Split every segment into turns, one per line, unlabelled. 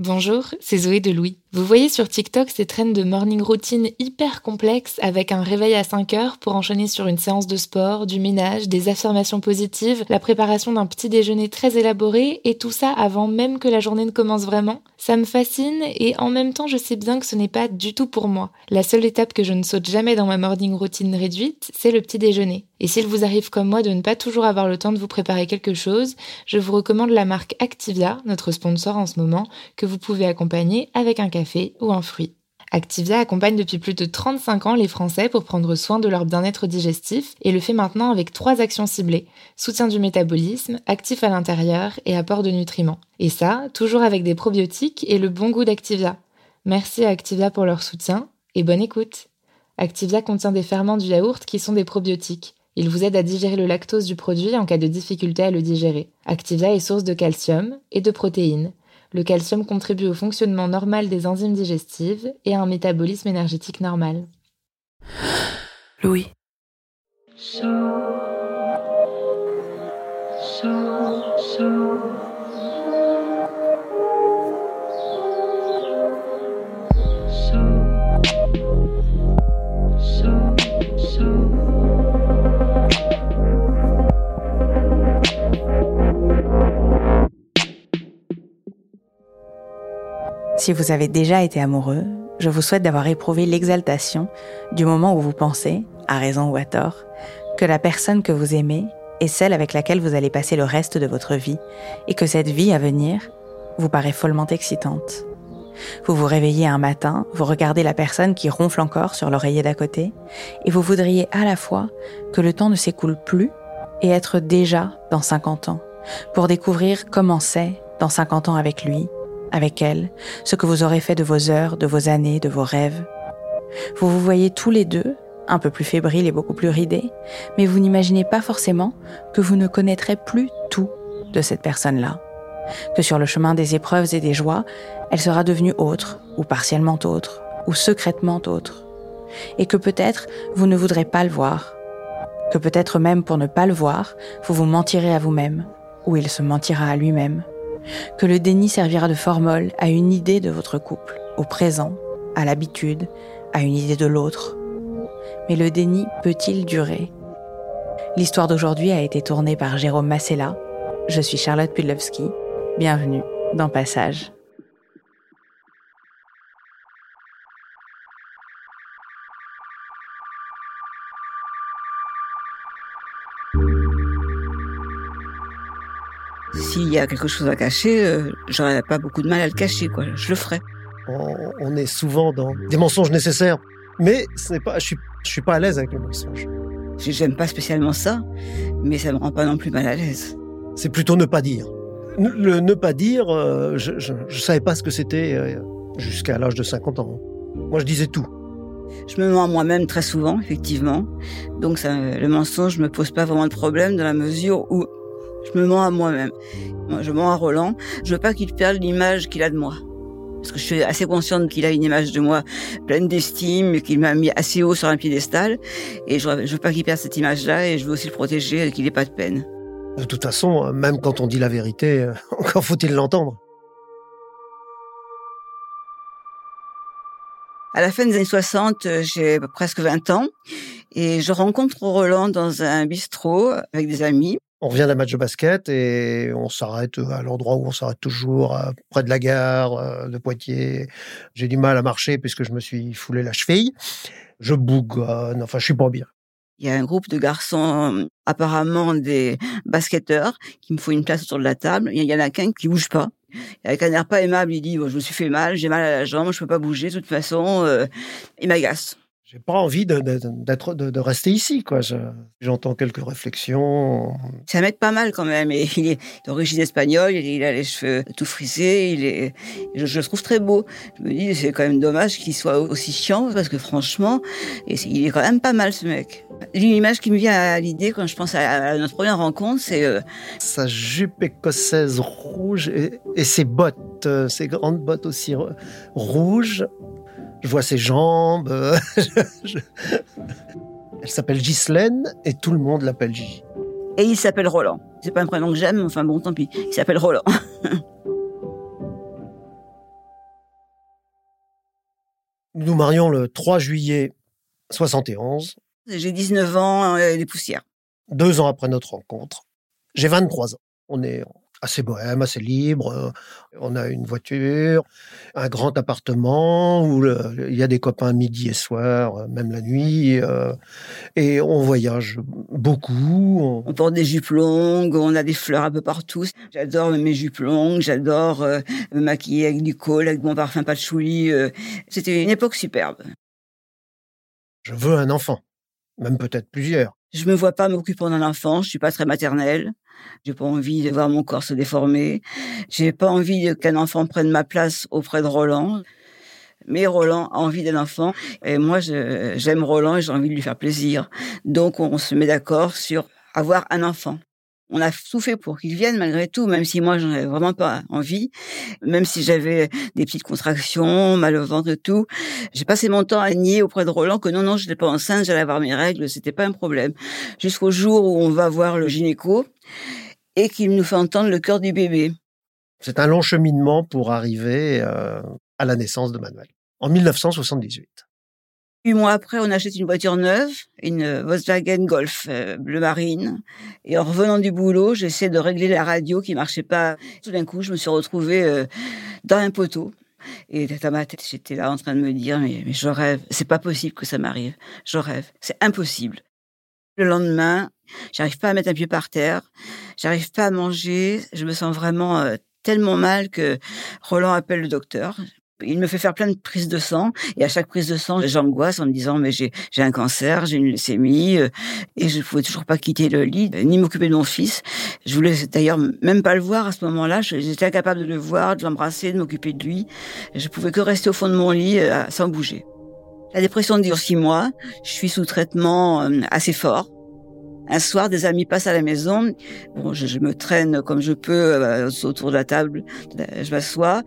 Bonjour, c'est Zoé de Louis. Vous voyez sur TikTok ces traînes de morning routine hyper complexes avec un réveil à 5 heures pour enchaîner sur une séance de sport, du ménage, des affirmations positives, la préparation d'un petit déjeuner très élaboré et tout ça avant même que la journée ne commence vraiment. Ça me fascine et en même temps je sais bien que ce n'est pas du tout pour moi. La seule étape que je ne saute jamais dans ma morning routine réduite, c'est le petit déjeuner. Et s'il vous arrive comme moi de ne pas toujours avoir le temps de vous préparer quelque chose, je vous recommande la marque Activia, notre sponsor en ce moment, que vous pouvez accompagner avec un café ou un fruit. Activia accompagne depuis plus de 35 ans les Français pour prendre soin de leur bien-être digestif et le fait maintenant avec trois actions ciblées. Soutien du métabolisme, actif à l'intérieur et apport de nutriments. Et ça, toujours avec des probiotiques et le bon goût d'Activia. Merci à Activia pour leur soutien et bonne écoute. Activia contient des ferments du yaourt qui sont des probiotiques. Ils vous aident à digérer le lactose du produit en cas de difficulté à le digérer. Activia est source de calcium et de protéines le calcium contribue au fonctionnement normal des enzymes digestives et à un métabolisme énergétique normal.
Louis. Si vous avez déjà été amoureux, je vous souhaite d'avoir éprouvé l'exaltation du moment où vous pensez, à raison ou à tort, que la personne que vous aimez est celle avec laquelle vous allez passer le reste de votre vie et que cette vie à venir vous paraît follement excitante. Vous vous réveillez un matin, vous regardez la personne qui ronfle encore sur l'oreiller d'à côté et vous voudriez à la fois que le temps ne s'écoule plus et être déjà dans 50 ans pour découvrir comment c'est dans 50 ans avec lui avec elle, ce que vous aurez fait de vos heures, de vos années, de vos rêves. Vous vous voyez tous les deux, un peu plus fébriles et beaucoup plus ridés, mais vous n'imaginez pas forcément que vous ne connaîtrez plus tout de cette personne-là. Que sur le chemin des épreuves et des joies, elle sera devenue autre, ou partiellement autre, ou secrètement autre. Et que peut-être vous ne voudrez pas le voir. Que peut-être même pour ne pas le voir, vous vous mentirez à vous-même, ou il se mentira à lui-même que le déni servira de formol à une idée de votre couple, au présent, à l'habitude, à une idée de l'autre. Mais le déni peut-il durer? L'histoire d'aujourd'hui a été tournée par Jérôme Massella. Je suis Charlotte Pudlowski. Bienvenue dans Passage.
S'il y a quelque chose à cacher, euh, j'aurais pas beaucoup de mal à le cacher, quoi. Je le ferai.
On, est souvent dans des mensonges nécessaires, mais ce n'est pas, je suis, je suis pas à l'aise avec le mensonge.
J'aime pas spécialement ça, mais ça me rend pas non plus mal à l'aise.
C'est plutôt ne pas dire. Le ne pas dire, euh, je, je, savais pas ce que c'était euh, jusqu'à l'âge de 50 ans. Moi, je disais tout.
Je me mens à moi-même très souvent, effectivement. Donc ça, le mensonge me pose pas vraiment de problème dans la mesure où je me mens à moi-même. Je mens à Roland. Je veux pas qu'il perde l'image qu'il a de moi. Parce que je suis assez consciente qu'il a une image de moi pleine d'estime, qu'il m'a mis assez haut sur un piédestal. Et je veux pas qu'il perde cette image-là et je veux aussi le protéger et qu'il ait pas de peine.
De toute façon, même quand on dit la vérité, encore faut-il l'entendre.
À la fin des années 60, j'ai presque 20 ans et je rencontre Roland dans un bistrot avec des amis
on revient d'un match de basket et on s'arrête à l'endroit où on s'arrête toujours, près de la gare euh, de Poitiers. J'ai du mal à marcher puisque je me suis foulé la cheville. Je bougonne, enfin je suis pas bien.
Il y a un groupe de garçons, apparemment des basketteurs, qui me font une place autour de la table. Il y en a qu'un qui bouge pas. Avec un air pas aimable, il dit Je me suis fait mal, j'ai mal à la jambe, je peux pas bouger. De toute façon, euh, il m'agace.
J'ai pas envie de, d'être, de, rester ici, quoi. j'entends quelques réflexions.
Un mec pas mal quand même. Et il est d'origine espagnole, il a les cheveux tout frisés, il est, je, le trouve très beau. Je me dis, c'est quand même dommage qu'il soit aussi chiant parce que franchement, et il est quand même pas mal ce mec. L'image qui me vient à l'idée quand je pense à, notre première rencontre, c'est euh,
sa jupe écossaise rouge et, et ses bottes, euh, ses grandes bottes aussi rouges je vois ses jambes. Elle s'appelle Ghislaine et tout le monde l'appelle Gigi.
Et il s'appelle Roland. C'est pas un prénom que j'aime, enfin bon, tant pis. Il s'appelle Roland.
Nous nous marions le 3 juillet 71.
J'ai 19 ans et des poussières.
Deux ans après notre rencontre. J'ai 23 ans. On est assez bohème, assez libre. Euh, on a une voiture, un grand appartement où il y a des copains midi et soir, euh, même la nuit. Euh, et on voyage beaucoup.
On... porte des jupes longues, on a des fleurs un peu partout. J'adore mes jupes longues, j'adore me maquiller avec du col, avec mon parfum patchouli. C'était une époque superbe.
Je veux un enfant, même peut-être plusieurs.
Je me vois pas m'occupant d'un enfant, je suis pas très maternelle. J'ai pas envie de voir mon corps se déformer. J'ai pas envie qu'un enfant prenne ma place auprès de Roland. Mais Roland a envie d'un enfant et moi j'aime Roland et j'ai envie de lui faire plaisir. Donc on se met d'accord sur avoir un enfant on a tout fait pour qu'il vienne malgré tout, même si moi j'en avais vraiment pas envie, même si j'avais des petites contractions, mal au ventre et tout. J'ai passé mon temps à nier auprès de Roland que non, non, je n'étais pas enceinte, j'allais avoir mes règles, c'était pas un problème. Jusqu'au jour où on va voir le gynéco et qu'il nous fait entendre le cœur du bébé.
C'est un long cheminement pour arriver euh, à la naissance de Manuel, en 1978.
Huit mois après, on achète une voiture neuve, une Volkswagen Golf euh, bleu marine. Et en revenant du boulot, j'essaie de régler la radio qui marchait pas. Tout d'un coup, je me suis retrouvée euh, dans un poteau. Et dans ma tête, j'étais là en train de me dire, mais, je rêve. C'est pas possible que ça m'arrive. Je rêve. C'est impossible. Le lendemain, j'arrive pas à mettre un pied par terre. J'arrive pas à manger. Je me sens vraiment euh, tellement mal que Roland appelle le docteur. Il me fait faire plein de prises de sang et à chaque prise de sang, j'angoisse en me disant mais j'ai un cancer, j'ai une leucémie euh, et je pouvais toujours pas quitter le lit ni m'occuper de mon fils. Je voulais d'ailleurs même pas le voir à ce moment-là. J'étais incapable de le voir, de l'embrasser, de m'occuper de lui. Je pouvais que rester au fond de mon lit euh, sans bouger. La dépression dure six mois. Je suis sous traitement euh, assez fort. Un soir, des amis passent à la maison. Bon, je, me traîne comme je peux euh, autour de la table. Je m'assois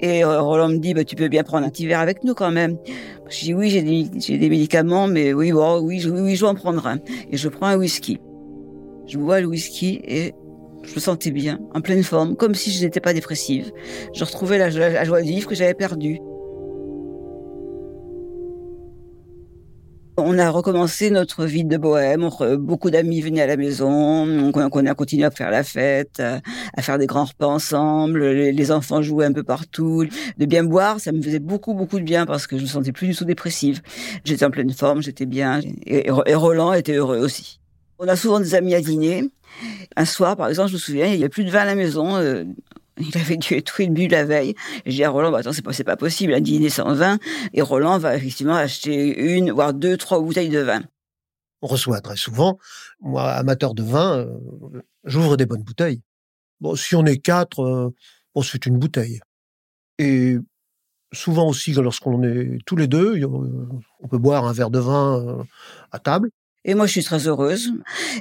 et euh, Roland me dit bah, "Tu peux bien prendre un petit verre avec nous quand même." Je dis "Oui, j'ai des, médicaments, mais oui, bon, je, oui, je vais en prendre un." Et je prends un whisky. Je bois le whisky et je me sentais bien, en pleine forme, comme si je n'étais pas dépressive. Je retrouvais la, la joie de vivre que j'avais perdue. On a recommencé notre vie de bohème. Beaucoup d'amis venaient à la maison. On a continué à faire la fête, à faire des grands repas ensemble. Les enfants jouaient un peu partout. De bien boire, ça me faisait beaucoup, beaucoup de bien parce que je me sentais plus du tout dépressive. J'étais en pleine forme, j'étais bien. Et Roland était heureux aussi. On a souvent des amis à dîner. Un soir, par exemple, je me souviens, il y avait plus de vin à la maison. Euh, il avait dû être bu la veille. Et je dis à Roland, bah, attends, c'est pas, pas possible, un dîner sans vin. Et Roland va effectivement acheter une, voire deux, trois bouteilles de vin.
On reçoit très souvent, moi, amateur de vin, euh, j'ouvre des bonnes bouteilles. Bon, si on est quatre, euh, on se fait une bouteille. Et souvent aussi, lorsqu'on est tous les deux, on peut boire un verre de vin euh, à table.
Et moi, je suis très heureuse.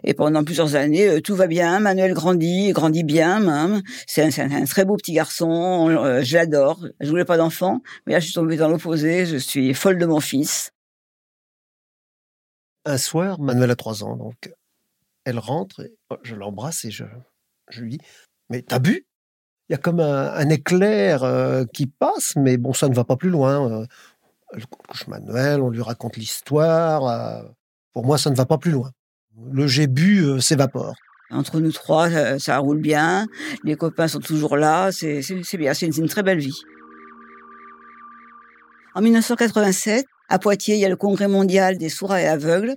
Et pendant plusieurs années, euh, tout va bien. Manuel grandit, grandit bien. C'est un, très beau petit garçon. Euh, je l'adore. Je voulais pas d'enfant, mais là, je suis tombée dans l'opposé. Je suis folle de mon fils.
Un soir, Manuel a trois ans, donc elle rentre, oh, je l'embrasse et je, lui dis Mais t'as bu? Il y a comme un, éclair euh, qui passe, mais bon, ça ne va pas plus loin. elle couche Manuel, on lui raconte l'histoire. Pour moi, ça ne va pas plus loin. Le j'ai bu euh, s'évapore.
Entre nous trois, ça, roule bien. Les copains sont toujours là. C'est bien. C'est une, très belle vie. En 1987, à Poitiers, il y a le congrès mondial des sourds et aveugles.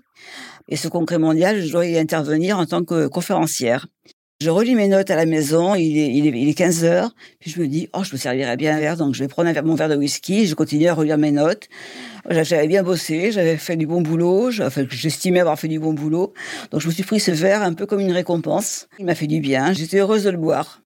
Et ce congrès mondial, je dois y intervenir en tant que conférencière. Je relis mes notes à la maison, il est, il est, il est 15 heures, puis je me dis, oh, je me servirais bien un verre, donc je vais prendre un verre, mon verre de whisky, je continue à relire mes notes. J'avais bien bossé, j'avais fait du bon boulot, j'estimais avoir fait du bon boulot, donc je me suis pris ce verre un peu comme une récompense. Il m'a fait du bien, j'étais heureuse de le boire.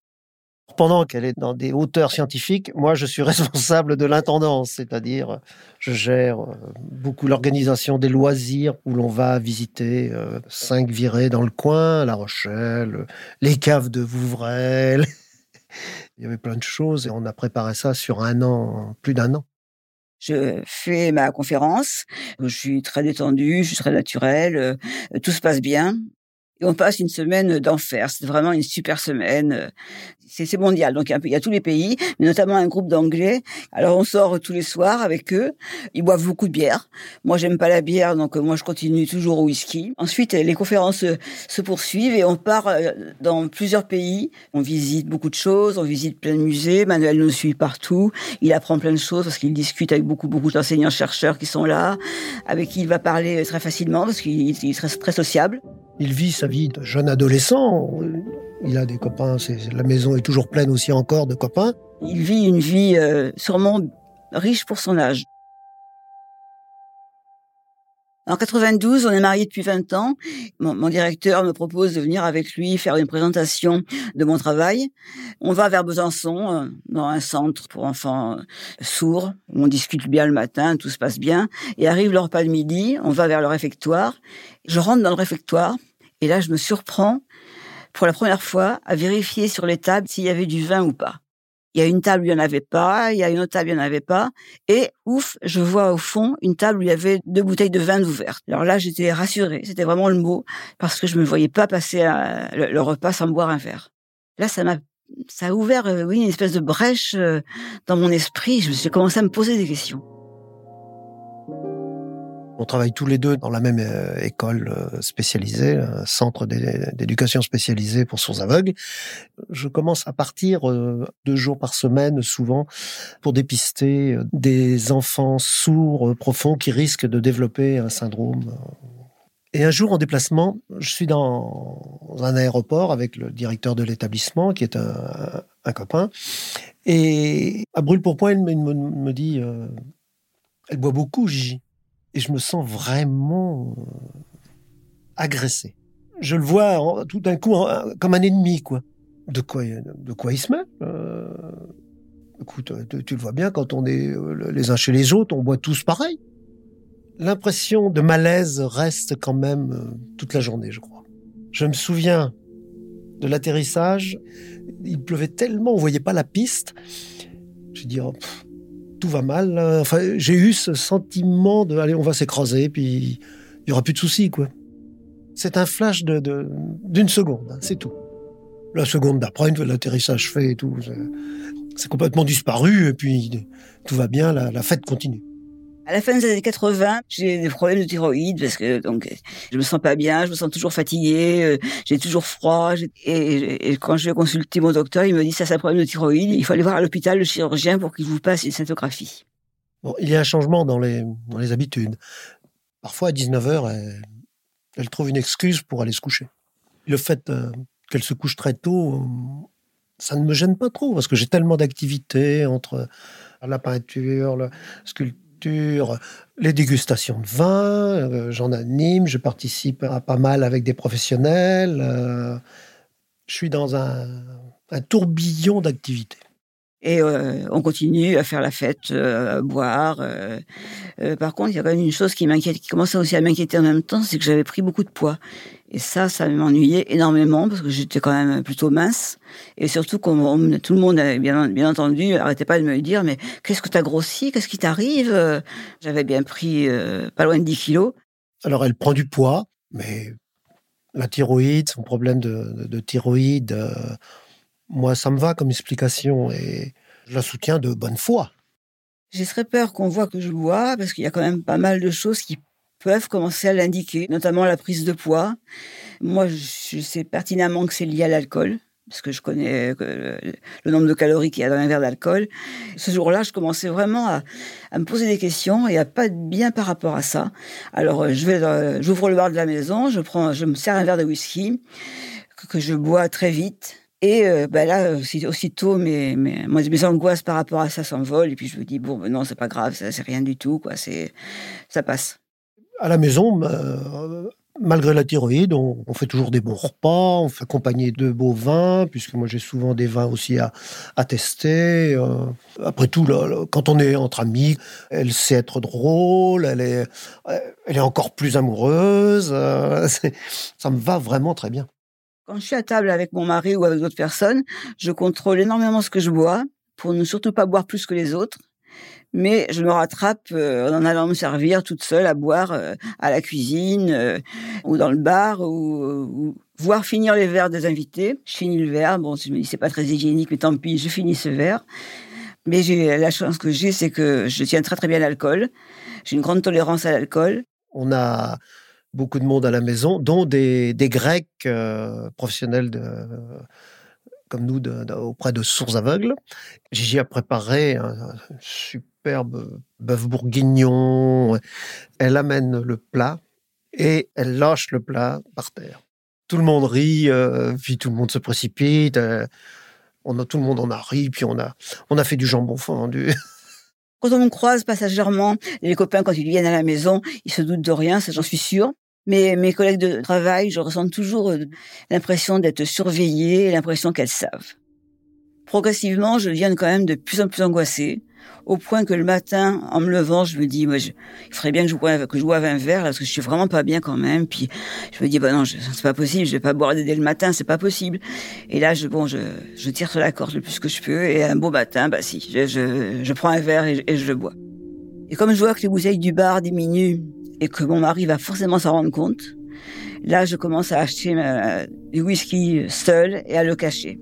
Pendant qu'elle est dans des hauteurs scientifiques, moi je suis responsable de l'intendance, c'est-à-dire je gère euh, beaucoup l'organisation des loisirs où l'on va visiter euh, cinq virées dans le coin, La Rochelle, les caves de Vouvray. Il y avait plein de choses et on a préparé ça sur un an, plus d'un an.
Je fais ma conférence, je suis très détendue, je suis très naturelle, euh, tout se passe bien. Et on passe une semaine d'enfer. C'est vraiment une super semaine c'est mondial. Donc il y, a tous les pays, mais notamment un groupe d'anglais. Alors on sort tous les soirs avec eux. Ils boivent beaucoup de bière. Moi j'aime pas la bière, donc moi je continue toujours au whisky. Ensuite les conférences se poursuivent et on part euh, dans plusieurs pays. On visite beaucoup de choses, on visite plein de musées. Manuel nous suit partout. Il apprend plein de choses parce qu'il discute avec beaucoup beaucoup d'enseignants chercheurs qui sont là, avec qui il va parler très facilement parce qu'il est très, très sociable.
Il vit sa vie de jeune adolescent. Il a des copains. La maison est toujours pleine aussi encore de copains.
Il vit une vie euh, sûrement riche pour son âge. En 92, on est mariés depuis 20 ans. Mon, directeur me propose de venir avec lui faire une présentation de mon travail. On va vers Besançon, euh, dans un centre pour enfants euh, sourds, où on discute bien le matin, tout se passe bien. Et arrive le repas de midi, on va vers le réfectoire. Je rentre dans le réfectoire, et là, je me surprends, pour la première fois, à vérifier sur les tables s'il y avait du vin ou pas. Il y a une table où il n'y en avait pas, il y a une autre table où il n'y en avait pas. Et ouf, je vois au fond une table où il y avait deux bouteilles de vin ouvertes. Alors là, j'étais rassurée, c'était vraiment le mot, parce que je ne me voyais pas passer le, repas sans boire un verre. Là, ça m'a ça a ouvert euh, oui, une espèce de brèche euh, dans mon esprit. Je me suis commencé à me poser des questions.
On travaille tous les deux dans la même euh, école euh, spécialisée, un centre d'éducation spécialisée pour sourds aveugles. Je commence à partir euh, deux jours par semaine, souvent, pour dépister des enfants sourds profonds qui risquent de développer un syndrome. Et un jour, en déplacement, je suis dans un aéroport avec le directeur de l'établissement, qui est un, copain. Et à brûle pour point, il me, dit Elle boit beaucoup, Gigi et je me sens vraiment euh, agressé. Je le vois tout d'un coup comme un ennemi, quoi. De quoi, de quoi il se met euh, Écoute, tu, le vois bien, quand on est euh, les uns chez les autres, on boit tous pareil. L'impression de malaise reste quand même toute la journée, je crois. Je me souviens de l'atterrissage. Il pleuvait tellement, on voyait pas la piste. Je dis, oh, tout va mal. Enfin, j'ai eu ce sentiment de, allez, on va s'écraser, puis il y aura plus de soucis, quoi. C'est un flash de, d'une seconde, hein, c'est tout. La seconde d'après, l'atterrissage fait et tout, c'est complètement disparu, et puis tout va bien, la fête continue.
À la fin des années 80, j'ai des problèmes de thyroïde parce que donc je me sens pas bien, je me sens toujours fatiguée, euh, j'ai toujours froid. Et, quand je vais consulter mon docteur, il me dit ça c'est un problème de thyroïde. Il faut aller voir à l'hôpital le chirurgien pour qu'il vous passe une scintographie.
Il y a un changement dans les, dans les habitudes. Parfois à 19h, elle, trouve une excuse pour aller se coucher. Le fait euh, qu'elle se couche très tôt, euh, ça ne me gêne pas trop parce que j'ai tellement d'activités entre la peinture, la sculpture les dégustations de vin, euh, j'en anime, je participe à pas mal avec des professionnels. Euh, je suis dans un, tourbillon d'activités.
Et euh, on continue à faire la fête, à boire. par contre, il y a quand même une chose qui m'inquiète, qui commençait aussi à m'inquiéter en même temps, c'est que j'avais pris beaucoup de poids. Et ça, ça m'ennuyait énormément parce que j'étais quand même plutôt mince. Et surtout, comme tout le monde, bien, bien entendu, arrêtait pas de me dire, mais qu'est-ce que tu as grossi? Qu'est-ce qui t'arrive? J'avais bien pris euh, pas loin de 10 kilos.
Alors, elle prend du poids, mais la thyroïde, son problème de, de, thyroïde, euh, moi, ça me va comme explication et je la soutiens de bonne foi.
J'ai très peur qu'on voit que je bois parce qu'il y a quand même pas mal de choses qui peuvent commencer à l'indiquer, notamment la prise de poids. Moi, je sais pertinemment que c'est lié à l'alcool, parce que je connais le nombre de calories qu'il y a dans un verre d'alcool. Ce jour-là, je commençais vraiment à, me poser des questions et à pas être bien par rapport à ça. Alors, je vais, j'ouvre le bar de la maison, je prends, je me sers un verre de whisky que je bois très vite. Et euh, ben là, aussitôt, mes angoisses par rapport à ça s'envolent. Et puis je me dis, bon, ben non, c'est pas grave, ça, c'est rien du tout, quoi. C'est, ça passe.
À la maison, euh, malgré la thyroïde, on, fait toujours des bons repas, on fait accompagner de beaux vins, puisque moi j'ai souvent des vins aussi à, à tester. Euh. après tout, quand on est entre amis, elle sait être drôle, elle est, elle est encore plus amoureuse. ça me va vraiment très bien.
Quand je suis à table avec mon mari ou avec d'autres personnes, je contrôle énormément ce que je bois pour ne surtout pas boire plus que les autres. Mais je me rattrape euh, en allant me servir toute seule à boire euh, à la cuisine euh, ou dans le bar ou, voir finir les verres des invités. Je finis le verre. Bon, je me dis c'est pas très hygiénique, mais tant pis, je finis ce verre. Mais j'ai la chance que j'ai, c'est que je tiens très très bien l'alcool. J'ai une grande tolérance à l'alcool.
On a beaucoup de monde à la maison, dont des, Grecs professionnels de, comme nous auprès de sourds aveugles. Gigi a préparé un, superbe bœuf bourguignon. Elle amène le plat et elle lâche le plat par terre. Tout le monde rit, euh, puis tout le monde se précipite. Euh, on a, tout le monde en a ri, puis on a, on a fait du jambon fondu.
Quand on croise passagèrement, les copains, quand ils viennent à la maison, ils se doutent de rien, j'en suis sûre. Mais mes collègues de travail, je ressens toujours euh, l'impression d'être surveillée, l'impression qu'elles savent. Progressivement, je deviens quand même de plus en plus angoissée, au point que le matin, en me levant, je me dis, moi, je, il faudrait bien que je boive, un verre, parce que je suis vraiment pas bien quand même. Puis je me dis, bah non, c'est pas possible, je vais pas boire dès le matin, c'est pas possible. Et là, je, bon, je, tire sur la corde le plus que je peux, et un beau matin, bah si, je prends un verre et, et je le bois. Et comme je vois que les bouteilles du bar diminuent et que mon mari va forcément s'en rendre compte, là, je commence à acheter du whisky seul et à le cacher.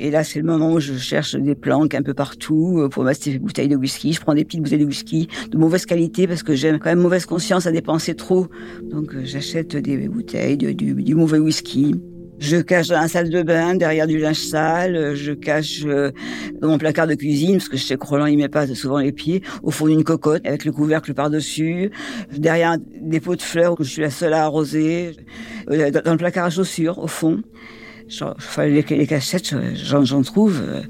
Et là, c'est le moment où je cherche des planques un peu partout euh, pour mettre des bouteilles de whisky. Je prends des petites bouteilles de whisky de mauvaise qualité parce que j'ai quand même mauvaise conscience à dépenser trop. Donc, euh, j'achète des bouteilles de, du, du mauvais whisky. Je cache dans la salle de bain, derrière du linge sale. Je cache euh, dans mon placard de cuisine, parce que je sais que Roland, il met pas souvent les pieds, au fond d'une cocotte, avec le couvercle par-dessus. Derrière des pots de fleurs où je suis la seule à arroser. Euh, dans le placard à chaussures, au fond. Enfin, les, les cachettes, j'en trouve, euh,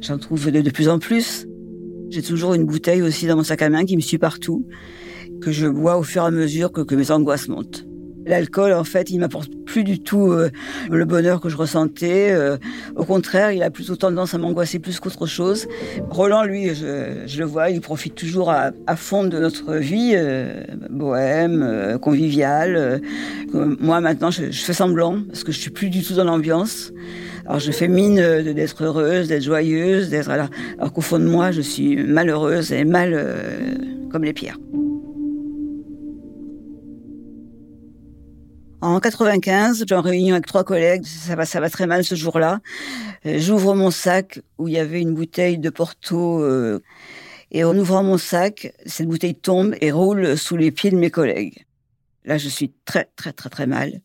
j'en trouve de, de plus en plus. J'ai toujours une bouteille aussi dans mon sac à main qui me suit partout, que je bois au fur et à mesure que, que mes angoisses montent. L'alcool, en fait, il m'apporte plus du tout euh, le bonheur que je ressentais. Euh, au contraire, il a plutôt tendance à m'angoisser plus qu'autre chose. Roland, lui, je, le vois, il profite toujours à, fond de notre vie euh, bohème, conviviale. moi, maintenant, je, fais semblant parce que je suis plus du tout dans l'ambiance. Alors, je fais mine d'être heureuse, d'être joyeuse, d'être alors, alors qu'au fond de moi, je suis malheureuse et mal comme les pierres. En 95, j'ai en réunion avec trois collègues, ça va, ça va très mal ce jour-là. Euh, j'ouvre mon sac où il y avait une bouteille de Porto euh, et en ouvrant mon sac, cette bouteille tombe et roule sous les pieds de mes collègues. Là, je suis très, très, très, très mal.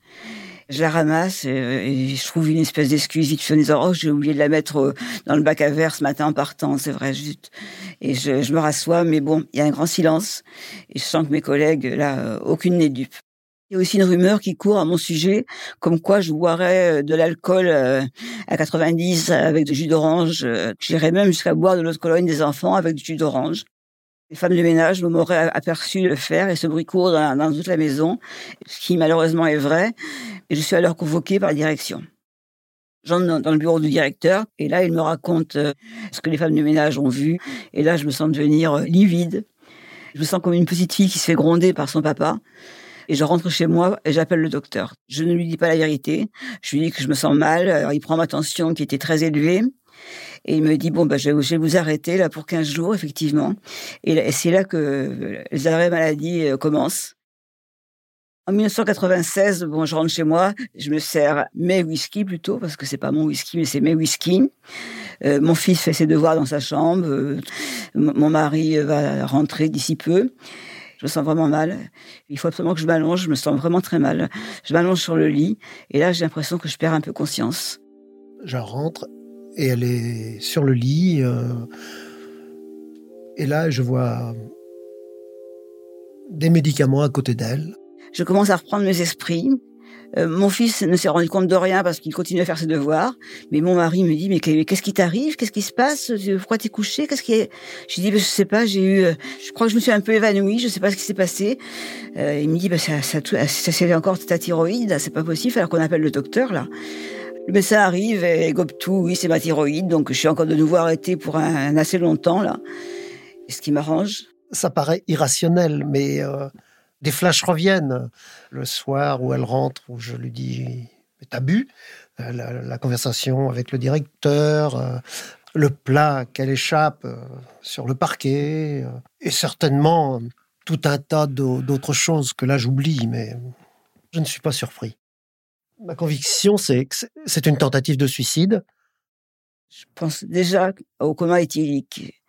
Je la ramasse euh, et, je trouve une espèce d'excuse vite en disant oh j'ai oublié de la mettre dans le bac à verre ce matin en partant c'est vrai juste et je, je me rassois mais bon il y a un grand silence et je sens que mes collègues là aucune n'est dupe il y a aussi une rumeur qui court à mon sujet, comme quoi je boirais euh, de l'alcool euh, à 90 avec du jus d'orange. Euh, j'irais même jusqu'à boire de l'eau de Cologne des enfants avec du jus d'orange. Les femmes de ménage m'auraient aperçu le faire et ce bruit court dans, toute la maison, ce qui malheureusement est vrai. Et je suis alors convoquée par la direction. J'entre dans le bureau du directeur et là, il me raconte ce que les femmes de ménage ont vu. Et là, je me sens devenir livide. Je me sens comme une petite fille qui se fait gronder par son papa. Et je rentre chez moi et j'appelle le docteur. Je ne lui dis pas la vérité. Je lui dis que je me sens mal. Alors, il prend ma tension qui était très élevée. Et il me dit, bon, bah, je vais vous arrêter là pour 15 jours, effectivement. Et c'est là que les arrêts maladie euh, commencent. En 1996, bon, je rentre chez moi, je me sers mes whisky plutôt, parce que c'est pas mon whisky, mais c'est mes whisky. Euh, mon fils fait ses devoirs dans sa chambre. Euh, mon mari va rentrer d'ici peu je me sens vraiment mal. Il faut absolument que je m'allonge, je me sens vraiment très mal. Je m'allonge sur le lit et là j'ai l'impression que je perds un peu conscience.
Je rentre et elle est sur le lit. Euh, et là je vois des médicaments à côté d'elle.
Je commence à reprendre mes esprits. Euh, mon fils ne s'est rendu compte de rien parce qu'il continue à faire ses devoirs. Mais mon mari me dit mais qu'est-ce qui t'arrive? Qu'est-ce qui se passe? Pourquoi t'es couché? Qu'est-ce qui est? J'ai dit ben, je sais pas. J'ai eu, euh, je crois que je me suis un peu évanouie. Je sais pas ce qui s'est passé. Euh, il me dit bah ça, ça, ça, c'est encore ta thyroïde. C'est pas possible. Alors qu'on appelle le docteur là. Le médecin arrive et gobe tout. Oui, c'est ma thyroïde. Donc je suis encore de nouveau arrêtée pour un, assez longtemps là. Ce qui m'arrange.
Ça paraît irrationnel, mais des flashs reviennent. Le soir où elle rentre, où je lui dis T'as bu? Euh, la, conversation avec le directeur, euh, le plat qu'elle échappe euh, sur le parquet, et certainement tout un tas d'autres choses que là j'oublie, mais je ne suis pas surpris. Ma conviction, c'est que c'est une tentative de suicide.
Je pense déjà au coma éthylique.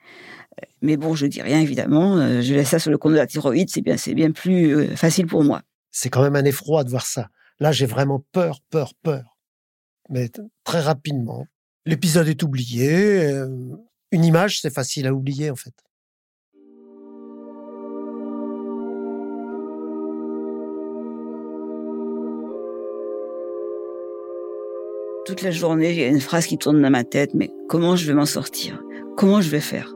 Mais bon, je dis rien évidemment. Euh, je laisse ça sur le compte de la thyroïde. C'est bien, c'est bien plus euh, facile pour moi.
C'est quand même un effroi de voir ça. Là, j'ai vraiment peur, peur, peur. Mais très rapidement, l'épisode est oublié. Euh, une image, c'est facile à oublier en fait.
Toute la journée, il y a une phrase qui tourne dans ma tête, mais comment je vais m'en sortir? Comment je vais faire?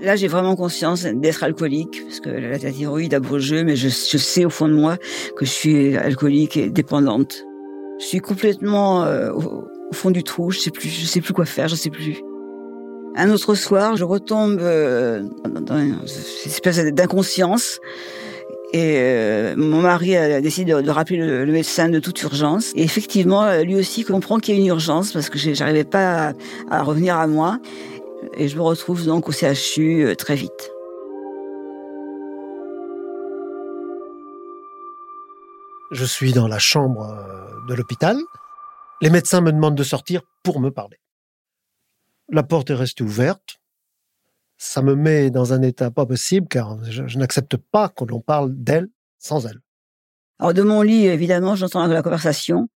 Là, j'ai vraiment conscience d'être alcoolique, parce que la thyroïde a beau jeu, mais je, sais au fond de moi que je suis alcoolique et dépendante. Je suis complètement euh, au, fond du trou, je sais plus, je sais plus quoi faire, je sais plus. Un autre soir, je retombe euh, dans une espèce d'inconscience. Et euh, mon mari a décidé de, rappeler le, médecin de toute urgence. Et effectivement, lui aussi comprend qu'il y a une urgence parce que j'arrivais pas à revenir à moi et je me retrouve donc au CHU euh, très vite.
Je suis dans la chambre euh, de l'hôpital. Les médecins me demandent de sortir pour me parler. La porte est restée ouverte. Ça me met dans un état pas possible car je, n'accepte pas qu'on l'on parle d'elle sans elle.
Alors de mon lit, évidemment, j'entends la conversation.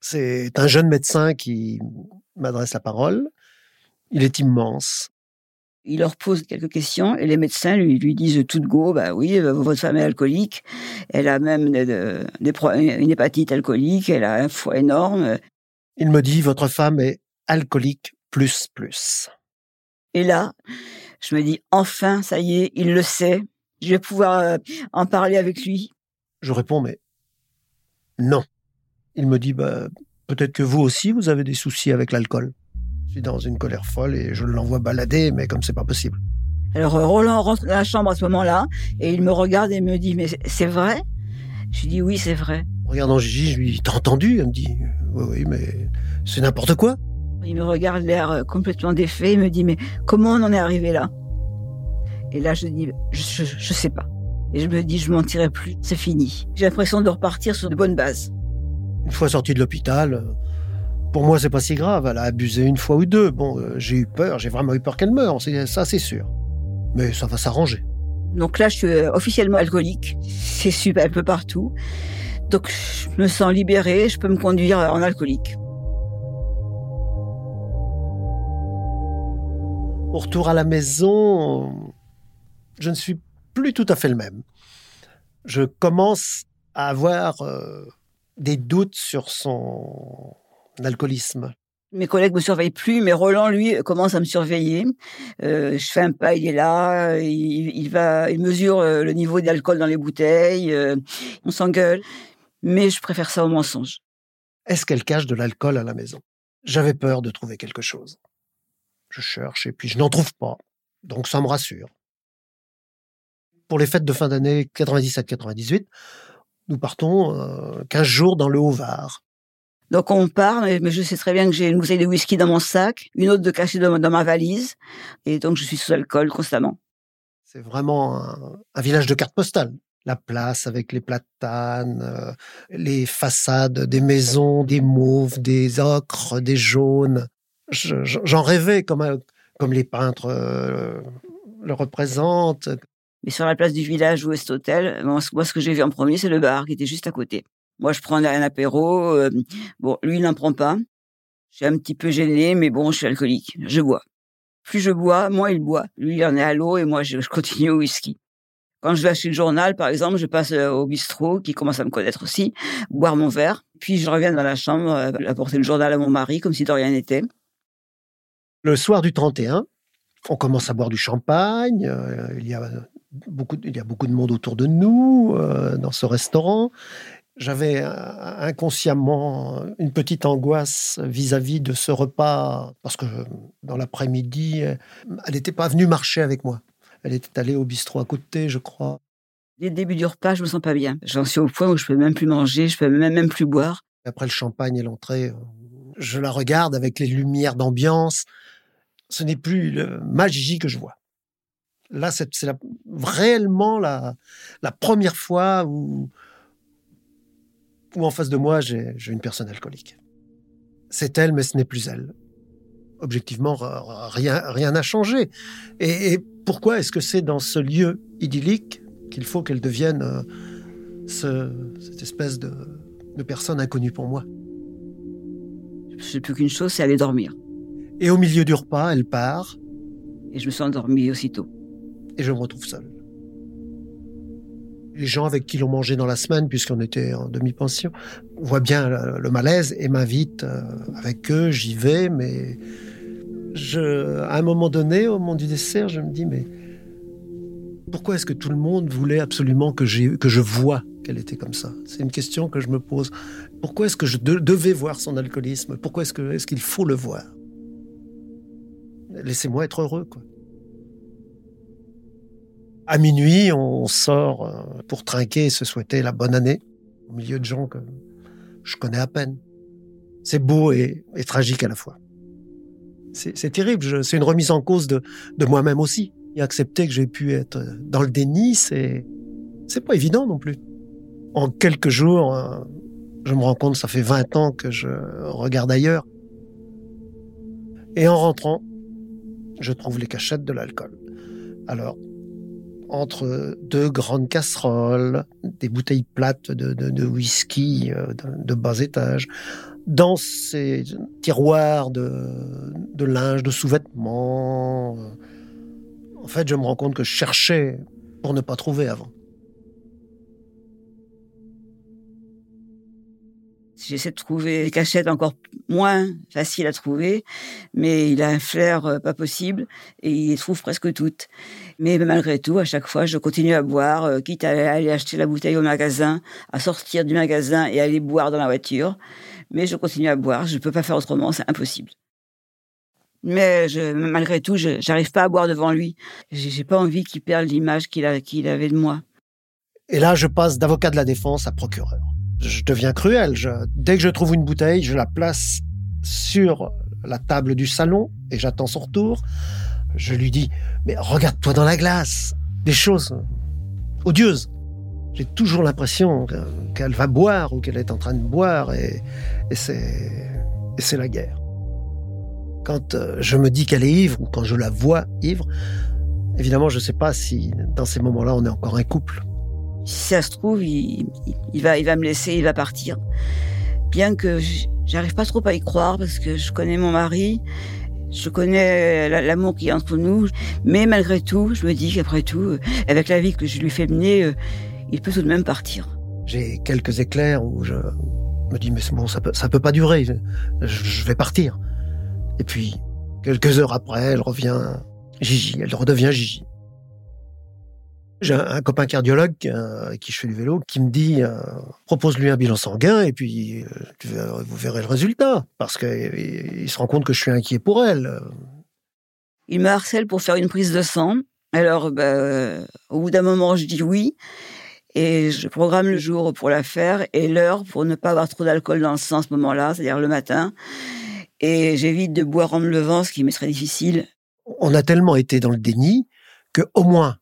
C'est un jeune médecin qui m'adresse la parole. Il est immense.
Il leur pose quelques questions et les médecins lui, lui disent tout de go, bah oui, euh, votre femme est alcoolique, elle a même une hépatite alcoolique, elle a un foie énorme.
Il me dit, votre femme est alcoolique plus plus.
Et là, je me dis, enfin, ça y est, il le sait, je vais pouvoir euh, en parler avec lui.
Je réponds, mais non. Il me dit, bah, peut-être que vous aussi, vous avez des soucis avec l'alcool dans une colère folle et je l'envoie balader, mais comme c'est pas possible.
Alors euh, Roland rentre dans la chambre à ce moment-là et il me regarde et me dit mais c'est vrai? Je dis oui c'est vrai.
regardant Gigi, je lui dis t'as entendu? Elle me dit oui oui mais c'est n'importe quoi.
Il me regarde l'air euh, complètement défait et me dit mais comment on en est arrivé là? Et là je dis je, je, sais pas. Et je me dis je m'en tirerai plus, c'est fini. J'ai l'impression de repartir sur de bonnes bases.
Une fois sorti de l'hôpital, pour moi, c'est pas si grave. Elle a abusé une fois ou deux. Bon, euh, j'ai eu peur, j'ai vraiment eu peur qu'elle meure, ça c'est sûr. Mais ça va s'arranger.
Donc là, je suis euh, officiellement alcoolique. C'est super un peu partout. Donc je me sens libérée, je peux me conduire en alcoolique.
Au retour à la maison, je ne suis plus tout à fait le même. Je commence à avoir euh, des doutes sur son d'alcoolisme.
Mes collègues me surveillent plus, mais Roland, lui, commence à me surveiller. Euh, je fais un pas, il est là, il, va, il mesure euh, le niveau d'alcool dans les bouteilles, euh, on s'engueule. Mais je préfère ça au mensonge.
Est-ce qu'elle cache de l'alcool à la maison? J'avais peur de trouver quelque chose. Je cherche et puis je n'en trouve pas. Donc ça me rassure. Pour les fêtes de fin d'année 97-98, nous partons 15 jours dans le Haut-Var.
Donc on part, mais je sais très bien que j'ai une bouteille de whisky dans mon sac, une autre de cachée dans, ma valise, et donc je suis sous alcool constamment.
C'est vraiment un, village de cartes postales. La place avec les platanes, euh, les façades des maisons, des mauves, des ocres, des jaunes. J'en rêvais comme, comme les peintres euh, le représentent.
Mais sur la place du village où est cet hôtel, moi ce que j'ai vu en premier, c'est le bar qui était juste à côté. Moi, je prends un apéro. Euh, bon, lui, il n'en prend pas. Je suis un petit peu gênée, mais bon, je suis alcoolique. Je bois. Plus je bois, moins il boit. Lui, il en est à l'eau et moi, je, continue au whisky. Quand je vais acheter le journal, par exemple, je passe euh, au bistrot, qui commence à me connaître aussi, boire mon verre. Puis je reviens dans la chambre, euh, apporter le journal à mon mari, comme si de rien n'était.
Le soir du 31, on commence à boire du champagne. Il, y a beaucoup, il y a beaucoup de monde autour de nous dans ce restaurant. J'avais inconsciemment une petite angoisse vis-à-vis de ce repas, parce que dans l'après-midi, elle n'était pas venue marcher avec moi. Elle était allée au bistrot à côté, je crois.
Dès le début du repas, je me sens pas bien. J'en suis au point où je peux même plus manger, je peux même, même plus boire.
Après le champagne et l'entrée, je la regarde avec les lumières d'ambiance. Ce n'est plus le magie que je vois. Là, c'est réellement la, la première fois où, où en face de moi, j'ai une personne alcoolique. C'est elle, mais ce n'est plus elle. Objectivement, rien rien n'a changé. et pourquoi est-ce que c'est dans ce lieu idyllique qu'il faut qu'elle devienne euh, cette espèce de, personne inconnue pour moi?
Je ne sais plus qu'une chose, c'est aller dormir.
Et au milieu du repas, elle part.
Et je me suis endormi aussitôt.
Et je me retrouve seul. Les gens avec qui l'on mangeait dans la semaine, puisqu'on était en demi-pension, voient bien le, malaise et m'invitent euh, avec eux. J'y vais, mais je, à un moment donné, au moment du dessert, je me dis, mais pourquoi est-ce que tout le monde voulait absolument que, que je vois qu'elle était comme ça? C'est une question que je me pose. Pourquoi est-ce que je devais voir son alcoolisme? Pourquoi est-ce qu'il est qu'il faut le voir? Laissez-moi être heureux, quoi. À minuit, on sort euh, pour trinquer et se souhaiter la bonne année au milieu de gens que je connais à peine. C'est beau et tragique à la fois c'est terrible. C'est une remise en cause de, moi-même aussi. Et accepter que j'ai pu être dans le déni, c'est c'est pas évident non plus. En quelques jours, euh, je me rends compte, ça fait 20 ans que je regarde ailleurs. Et en rentrant, je trouve les cachettes de l'alcool. Alors, entre deux grandes casseroles, des bouteilles plates de, whisky euh, de, bas étage, dans ces tiroirs de, linge, de sous-vêtements. En fait, je me rends compte que je cherchais pour ne pas trouver avant.
J'essaie de trouver des cachettes encore moins faciles à trouver, mais il a un flair euh, pas possible et il trouve presque toutes. Mais malgré tout, à chaque fois, je continue à boire, euh, quitte à aller acheter la bouteille au magasin, à sortir du magasin et aller boire dans la voiture mais je continue à boire. Je ne peux pas faire autrement, c'est impossible. Mais je, malgré tout, je n'arrive pas à boire devant lui. J'ai pas envie qu'il perde l'image qu'il avait de moi.
Et là, je passe d'avocat de la défense à procureur. Je deviens cruel. dès que je trouve une bouteille, je la place sur la table du salon et j'attends son retour. Je lui dis, mais regarde-toi dans la glace. Des choses odieuses j'ai toujours l'impression qu'elle va boire ou qu'elle est en train de boire et, c'est la guerre. Quand euh, je me dis qu'elle est ivre ou quand je la vois ivre, évidemment, je ne sais pas si dans ces moments-là, on est encore un couple.
Si ça se trouve, il, va, il va me laisser, il va partir. Bien que j'arrive pas trop à y croire parce que je connais mon mari, je connais l'amour qui est entre nous, mais malgré tout, je me dis qu'après tout, avec la vie que je lui fais mener, euh, il peut tout de même partir.
J'ai quelques éclairs où je me dis, mais bon, ça peut, ça peut pas durer, je, vais partir. Et puis, quelques heures après, elle revient Gigi, elle redevient Gigi. J'ai un, copain cardiologue euh, avec qui je fais du vélo qui me dit euh, propose-lui un bilan sanguin et puis euh, vous verrez le résultat parce qu'il se rend compte que je suis inquiet pour elle.
Il me harcèle pour faire une prise de sang. Alors, bah, au bout d'un moment, je dis oui. Et je programme le jour pour la faire et l'heure pour ne pas avoir trop d'alcool dans le sang à ce moment-là, c'est-à-dire le matin. Et j'évite de boire en me levant, ce qui m'est très difficile.
On a tellement été dans le déni que au moins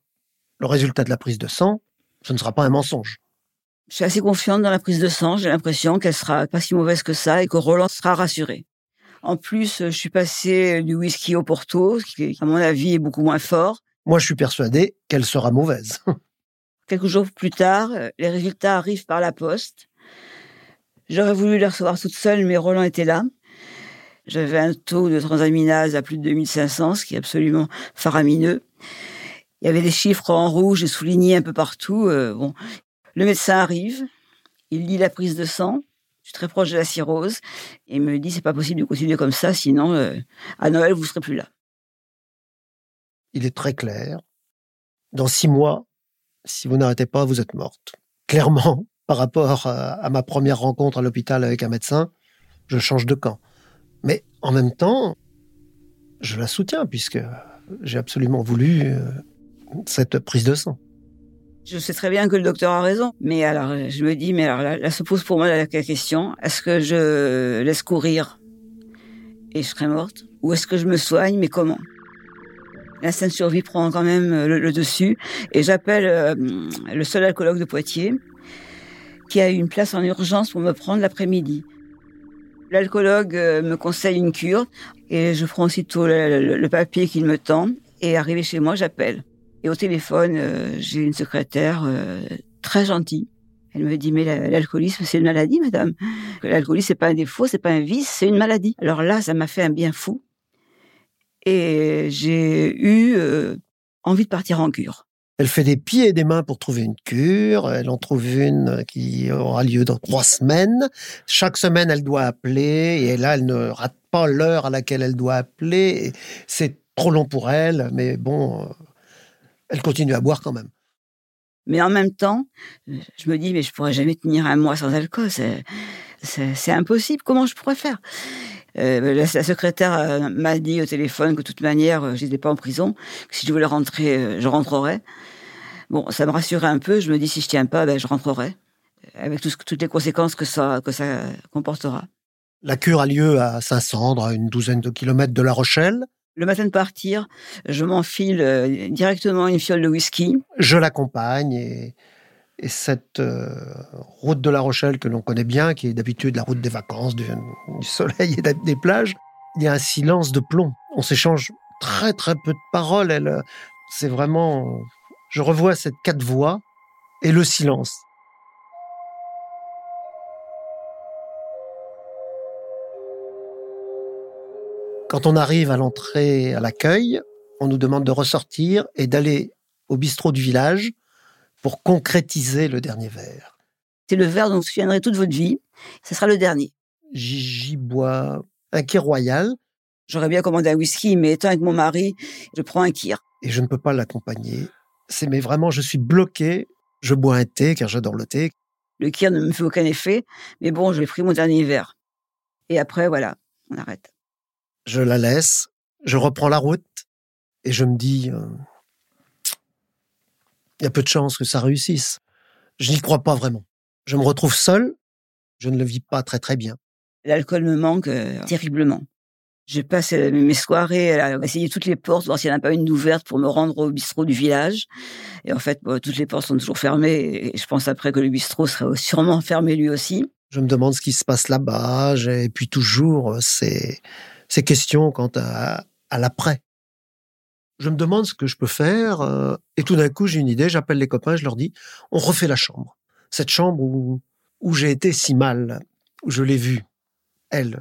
le résultat de la prise de sang, ce ne sera pas un mensonge.
Je suis assez confiante dans la prise de sang. J'ai l'impression qu'elle sera pas si mauvaise que ça et que Roland sera rassuré. En plus, je suis passé du whisky au Porto, ce qui, à mon avis, est beaucoup moins fort.
Moi, je suis persuadé qu'elle sera mauvaise.
Quelques jours plus tard, euh, les résultats arrivent par la poste. J'aurais voulu les recevoir toute seule, mais Roland était là. J'avais un taux de transaminase à plus de 2500, ce qui est absolument faramineux. Il y avait des chiffres en rouge et soulignés un peu partout. Euh, bon, le médecin arrive, il lit la prise de sang. Je suis très proche de la cirrhose et me dit c'est pas possible de continuer comme ça, sinon euh, à Noël vous serez plus là.
Il est très clair. Dans six mois, si vous n'arrêtez pas, vous êtes morte. Clairement, par rapport à ma première rencontre à l'hôpital avec un médecin, je change de camp. Mais en même temps, je la soutiens puisque j'ai absolument voulu euh, cette prise de sang.
Je sais très bien que le docteur a raison, mais alors je me dis, mais alors là, se pose pour moi la question est-ce que je laisse courir et je serai morte, ou est-ce que je me soigne, mais comment? L'instinct de survie prend quand même le, dessus, et j'appelle euh, le seul alcoologue de Poitiers, qui a une place en urgence pour me prendre l'après-midi. L'alcoologue euh, me conseille une cure et je prends aussitôt le, papier qu'il me tend et arrivé chez moi, j'appelle. Et au téléphone, euh, j'ai une secrétaire euh, très gentille. Elle me dit mais l'alcoolisme c'est une maladie, madame. L'alcoolisme c'est pas un défaut, c'est pas un vice, c'est une maladie. Alors là, ça m'a fait un bien fou et j'ai eu envie de partir en cure.
Elle fait des pieds et des mains pour trouver une cure. Elle en trouve une qui aura lieu dans trois semaines. Chaque semaine, elle doit appeler et là, elle ne rate pas l'heure à laquelle elle doit appeler. C'est trop long pour elle, mais bon, euh, elle continue à boire quand même.
Mais en même temps, je me dis, mais je pourrais jamais tenir un mois sans alcool. C'est impossible. Comment je pourrais faire? Euh, la, secrétaire euh, m'a dit au téléphone que de toute manière, euh, je n'étais pas en prison, que si je voulais rentrer, je rentrerais. Bon, ça me rassurait un peu. Je me dis, si je tiens pas, ben, je rentrerai, avec toutes les conséquences que ça, que ça comportera.
La cure a lieu à Saint-Sandre, à une douzaine de kilomètres de La Rochelle.
Le matin de partir, je m'enfile directement une fiole de whisky.
Je l'accompagne et et cette euh, route de La Rochelle que l'on connaît bien, qui est d'habitude la route des vacances, du, soleil et des plages, il y a un silence de plomb. On s'échange très très peu de paroles. Elle, euh, c'est vraiment, je revois cette quatre voix et le silence. Quand on arrive à l'entrée, à l'accueil, on nous demande de ressortir et d'aller au bistrot du village pour concrétiser le dernier verre.
C'est le verre dont vous vous souviendrez toute votre vie. Ce sera le dernier.
J'y bois un kir royal.
J'aurais bien commandé un whisky, mais étant avec mon mari, je prends un kir.
Et je ne peux pas l'accompagner. C'est mais vraiment, je suis bloqué. Je bois un thé car j'adore le thé.
Le kir ne me fait aucun effet, mais bon, j'ai pris mon dernier verre. Et après, voilà, on arrête.
Je la laisse, je reprends la route et je me dis, euh, il y a peu de chances que ça réussisse. Je n'y crois pas vraiment. Je me retrouve seul, je ne le vis pas très très bien.
L'alcool me manque euh, terriblement. Je passe euh, mes soirées à essayer toutes les portes, voir s'il n'y en a pas une ouverte pour me rendre au bistrot du village. Et en fait, toutes les portes sont toujours fermées. Et je pense après que le bistrot serait sûrement fermé lui aussi.
Je me demande ce qui se passe là-bas. Et puis toujours euh, ces, questions quant à, l'après je me demande ce que je peux faire. Euh, et tout d'un coup, j'ai une idée, j'appelle les copains, je leur dis, on refait la chambre. Cette chambre où, où j'ai été si mal, où je l'ai vue. Elle,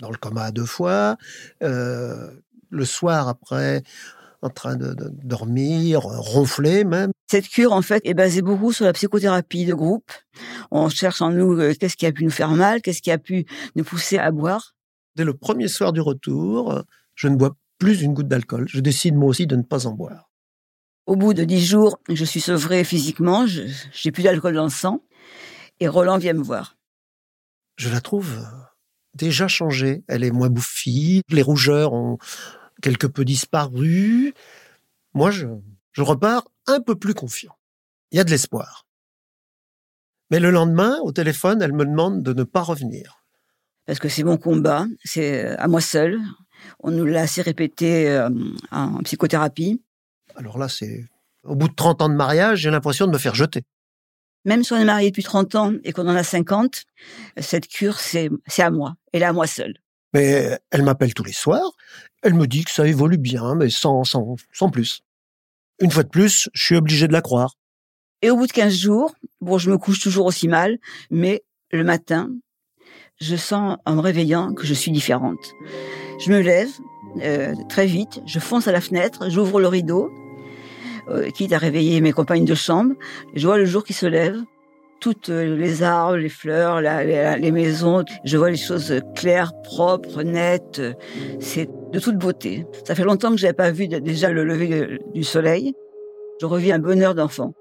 dans le coma deux fois, euh, le soir après, en train de, dormir, ronfler même.
Cette cure, en fait, est basée beaucoup sur la psychothérapie de groupe. On cherche en nous euh, qu'est-ce qui a pu nous faire mal, qu'est-ce qui a pu nous pousser à boire.
Dès le premier soir du retour, je ne bois plus une goutte d'alcool. Je décide moi aussi de ne pas en boire.
Au bout de dix jours, je suis sevré physiquement, j'ai plus d'alcool dans le sang, et Roland vient me voir.
Je la trouve euh, déjà changée. Elle est moins bouffie, les rougeurs ont quelque peu disparu. Moi, je, je repars un peu plus confiant. Il y a de l'espoir. Mais le lendemain, au téléphone, elle me demande de ne pas revenir.
Parce que c'est mon combat, c'est euh, à moi seul. On nous l'a assez répété euh, en psychothérapie.
Alors là, c'est au bout de 30 ans de mariage, j'ai l'impression de me faire jeter.
Même si on est marié depuis 30 ans et qu'on en a 50, cette cure, c'est à moi. Elle est à moi seule.
Mais elle m'appelle tous les soirs. Elle me dit que ça évolue bien, mais sans, sans, sans plus. Une fois de plus, je suis obligé de la croire.
Et au bout de 15 jours, bon, je me couche toujours aussi mal, mais le matin, je sens en me réveillant que je suis différente. Je me lève euh, très vite, je fonce à la fenêtre, j'ouvre le rideau euh, quitte à réveiller mes compagnes de chambre. Je vois le jour qui se lève, toutes les arbres, les fleurs, les maisons. Je vois les choses claires, propres, nettes. C'est de toute beauté. Ça fait longtemps que je n'avais pas vu déjà le lever du soleil. Je reviens un bonheur d'enfant.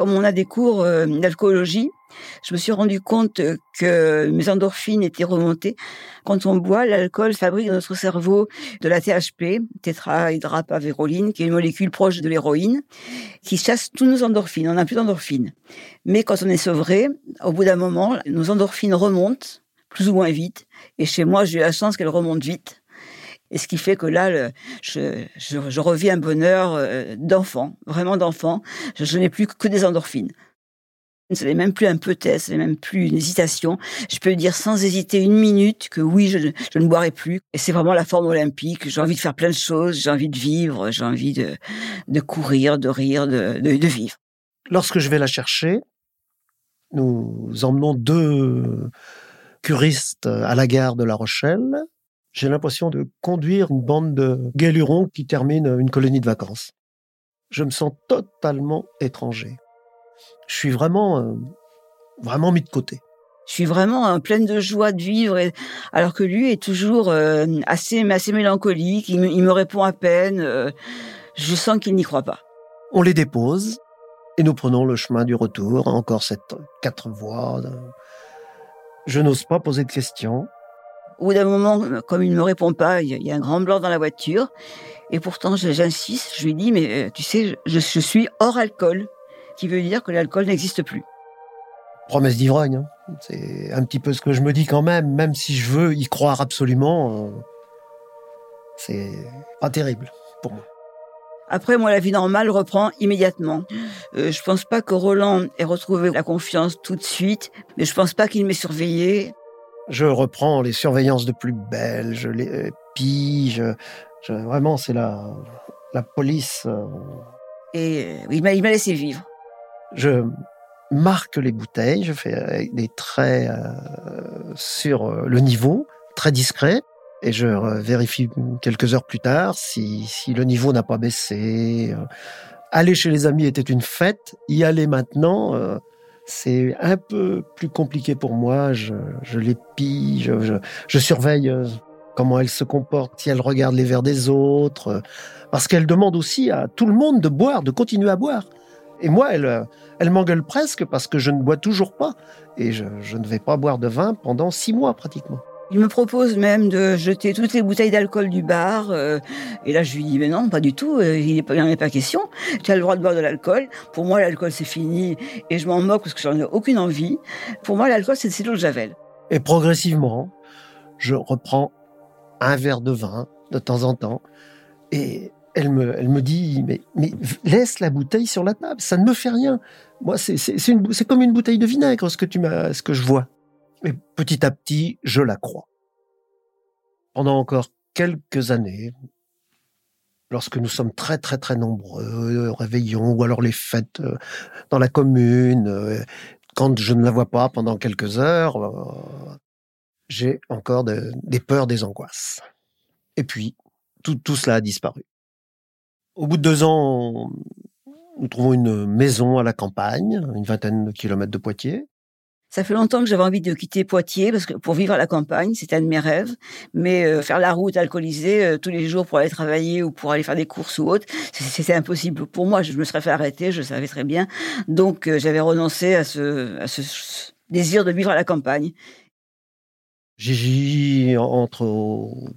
Comme on a des cours euh, d'alcoolologie, je me suis rendu compte que mes endorphines étaient remontées. Quand on boit, l'alcool fabrique dans notre cerveau de la THP, tétrahydrapavéroline, qui est une molécule proche de l'héroïne, qui chasse tous nos endorphines. On n'a plus d'endorphines. Mais quand on est sevré, au bout d'un moment, nos endorphines remontent plus ou moins vite. Et chez moi, j'ai eu la chance qu'elles remontent vite. Et ce qui fait que là, je, je, revis un bonheur euh, d'enfant, vraiment d'enfant. Je, n'ai plus que des endorphines. Ce n'est même plus un peut-être, ce n'est même plus une hésitation. Je peux dire sans hésiter une minute que oui, je, ne boirai plus. Et c'est vraiment la forme olympique. J'ai envie de faire plein de choses, j'ai envie de vivre, j'ai envie de, courir, de rire, de vivre.
Lorsque je vais la chercher, nous emmenons deux curistes à la gare de La Rochelle j'ai l'impression de conduire une bande de galurons qui termine une colonie de vacances. Je me sens totalement étranger. Je suis vraiment, euh, vraiment mis de côté.
Je suis vraiment en pleine de joie de vivre, alors que lui est toujours euh, assez, assez mélancolique. Il me, répond à peine. Euh, je sens qu'il n'y croit pas.
On les dépose et nous prenons le chemin du retour. Encore cette quatre voies. Je n'ose pas poser de questions.
Au bout d'un moment, comme il ne me répond pas, il y a un grand blanc dans la voiture. Et pourtant, j'insiste, je lui dis, mais euh, tu sais, je, suis hors alcool, qui veut dire que l'alcool n'existe plus.
Promesse d'ivrogne, hein. c'est un petit peu ce que je me dis quand même, même si je veux y croire absolument, euh, c'est pas terrible pour moi.
Après, moi, la vie normale reprend immédiatement. Euh, je pense pas que Roland ait retrouvé la confiance tout de suite, mais je pense pas qu'il m'ait surveillé.
Je reprends les surveillances de plus belle, je les pille, je, vraiment, c'est la, la police. Euh.
Et euh, il m'a laissé vivre.
Je marque les bouteilles, je fais des traits euh, sur le niveau, très discret, et je vérifie quelques heures plus tard si, si le niveau n'a pas baissé. Aller chez les amis était une fête, y aller maintenant, c'est un peu plus compliqué pour moi. Je, les pille, je, surveille euh, comment elle se comporte, si elle regarde les verres des autres, euh, parce qu'elle demande aussi à tout le monde de boire, de continuer à boire. Et moi, elle, euh, elle m'engueule presque parce que je ne bois toujours pas. Et je ne vais pas boire de vin pendant six mois pratiquement.
Il me propose même de jeter toutes les bouteilles d'alcool du bar. Euh, et là, je lui dis, mais non, pas du tout, euh, il n'y en a pas question. Tu as le droit de boire de l'alcool. Pour moi, l'alcool, c'est fini. Et je m'en moque parce que j'en ai aucune envie. Pour moi, l'alcool, c'est de l'eau de Javel.
Et progressivement, je reprends un verre de vin de temps en temps. Et elle me, dit, mais, laisse la bouteille sur la table, ça ne me fait rien. Moi, c'est comme une bouteille de vinaigre, ce que, tu ce que je vois. Et petit à petit, je la crois. Pendant encore quelques années, lorsque nous sommes très très très nombreux, réveillons ou alors les fêtes euh, dans la commune, euh, quand je ne la vois pas pendant quelques heures, euh, j'ai encore des peurs, des angoisses. Et puis, tout, tout cela a disparu. Au bout de deux ans, nous trouvons une maison à la campagne, une vingtaine de kilomètres de Poitiers.
Ça fait longtemps que j'avais envie de quitter Poitiers parce que pour vivre à la campagne, c'était un de mes rêves. Mais euh, faire la route alcoolisée euh, tous les jours pour aller travailler ou pour aller faire des courses ou autre, c'était impossible pour moi. Je me serais fait arrêter, je savais très bien. Donc euh, j'avais renoncé à ce, à ce désir de vivre à la campagne.
Gigi entre au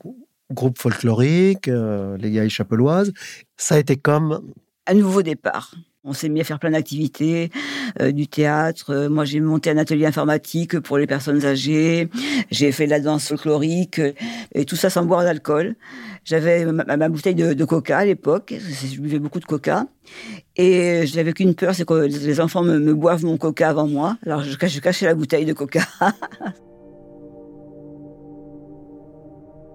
groupe folklorique, les Gailles Chapeloises, ça a été comme
un nouveau départ. On s'est mis à faire plein d'activités, euh, du théâtre. Euh, moi, j'ai monté un atelier informatique pour les personnes âgées. J'ai fait de la danse folklorique euh, et tout ça sans boire d'alcool. J'avais ma, bouteille de, coca à l'époque. Je buvais beaucoup de coca. Et je n'avais qu'une peur, c'est que les enfants me, boivent mon coca avant moi. Alors, je, je cachais la bouteille de coca.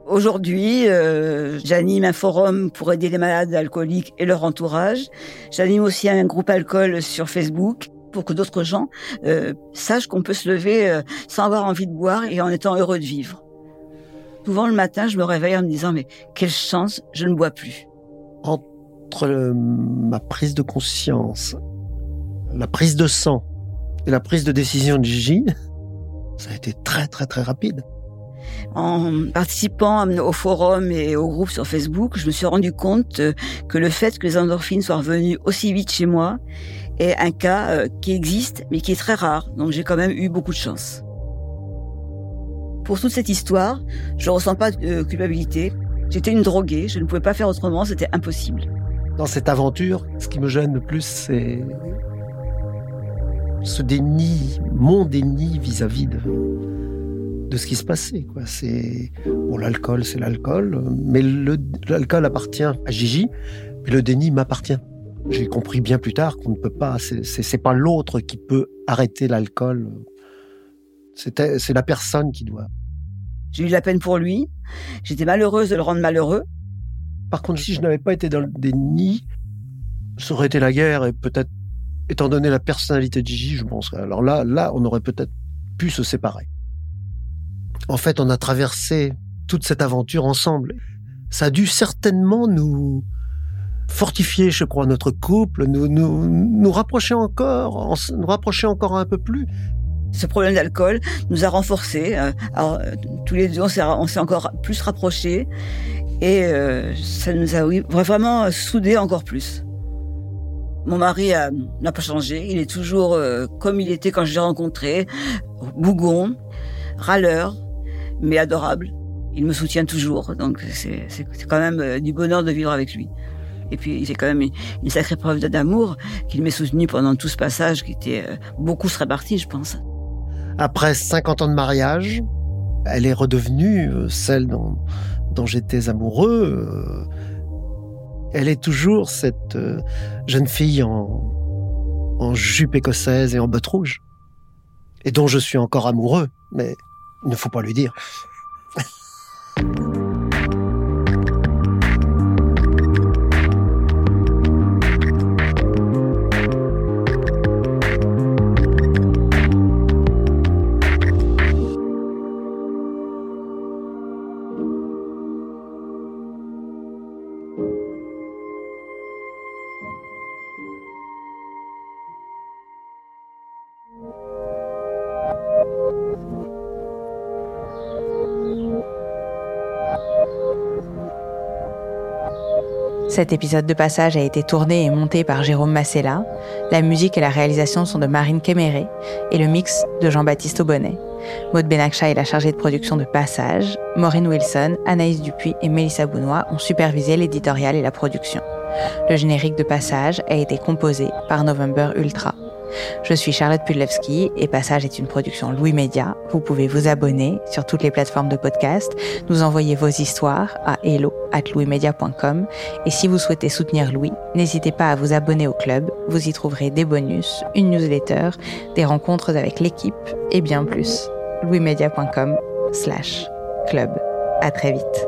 Aujourd'hui, euh, j'anime un forum pour aider les malades alcooliques et leur entourage. J'anime aussi un groupe alcool sur Facebook. pour que d'autres gens euh, sachent qu'on peut se lever euh, sans avoir envie de boire et en étant heureux de vivre. Souvent le matin, je me réveille en me disant mais quelle chance, je ne bois plus.
Entre ma prise de conscience, la prise de sang et la prise de décision de Gigi, ça a été très très très rapide.
En participant au forum et au groupe sur Facebook, je me suis rendu compte euh, que le fait que les endorphines soient revenues aussi vite chez moi est un cas euh, qui existe, mais qui est très rare. Donc j'ai quand même eu beaucoup de chance. Pour toute cette histoire, je ne ressens pas de euh, culpabilité. J'étais une droguée, je ne pouvais pas faire autrement, c'était impossible.
Dans cette aventure, ce qui me gêne le plus, c'est ce déni, mon déni vis-à-vis de, de ce qui se passait. Quoi. C'est bon, l'alcool, c'est l'alcool, mais l'alcool appartient à Gigi, mais le déni m'appartient. J'ai compris bien plus tard qu'on ne peut pas. C'est pas l'autre qui peut arrêter l'alcool. C'est la personne qui doit.
J'ai eu la peine pour lui. J'étais malheureuse de le rendre malheureux.
Par contre, si je n'avais pas été dans le déni, ça aurait été la guerre et peut-être, étant donné la personnalité de Gigi, je pense. Alors là, là, on aurait peut-être pu se séparer. En fait, on a traversé toute cette aventure ensemble. Ça a dû certainement nous fortifier, je crois, notre couple, nous, nous, rapprocher encore, nous rapprocher encore un peu plus.
Ce problème d'alcool nous a renforcés. Euh, alors, euh, tous les deux, on s'est encore plus rapprochés. Et euh, ça nous a vraiment soudés encore plus. Mon mari n'a pas changé. Il est toujours comme il était quand je l'ai rencontré. Bougon, râleur, mais adorable. Il me soutient toujours. Donc c'est quand même du bonheur de vivre avec lui. Et puis c'est quand même une, sacrée preuve d'amour qu'il m'ait soutenu pendant tout ce passage qui était beaucoup se réparti, je pense.
Après 50 ans de mariage, elle est redevenue euh, celle dont, dont j'étais amoureux. Euh, elle est toujours cette euh, jeune fille en, en jupe écossaise et en bottes rouges, et dont je suis encore amoureux, mais ne faut pas lui dire.
Cet épisode de passage a été tourné et monté par Jérôme Massella. La musique et la réalisation sont de Marine Kéméré et le mix de Jean-Baptiste Aubonnet. Maud Benakcha est la chargée de production de Passage. Maureen Wilson, Anaïs Dupuis et Mélissa Bounois ont supervisé l'éditorial et la production. Le générique de Passage a été composé par November Ultra. Je suis Charlotte Pudlewski et Passage est une production Louis Média. Vous pouvez vous abonner sur toutes les plateformes de podcast, nous envoyer vos histoires à hello at louismedia.com et si vous souhaitez soutenir Louis, n'hésitez pas à vous abonner au club. Vous y trouverez des bonus, une newsletter, des rencontres avec l'équipe et bien plus. louismedia.com slash club. À très vite.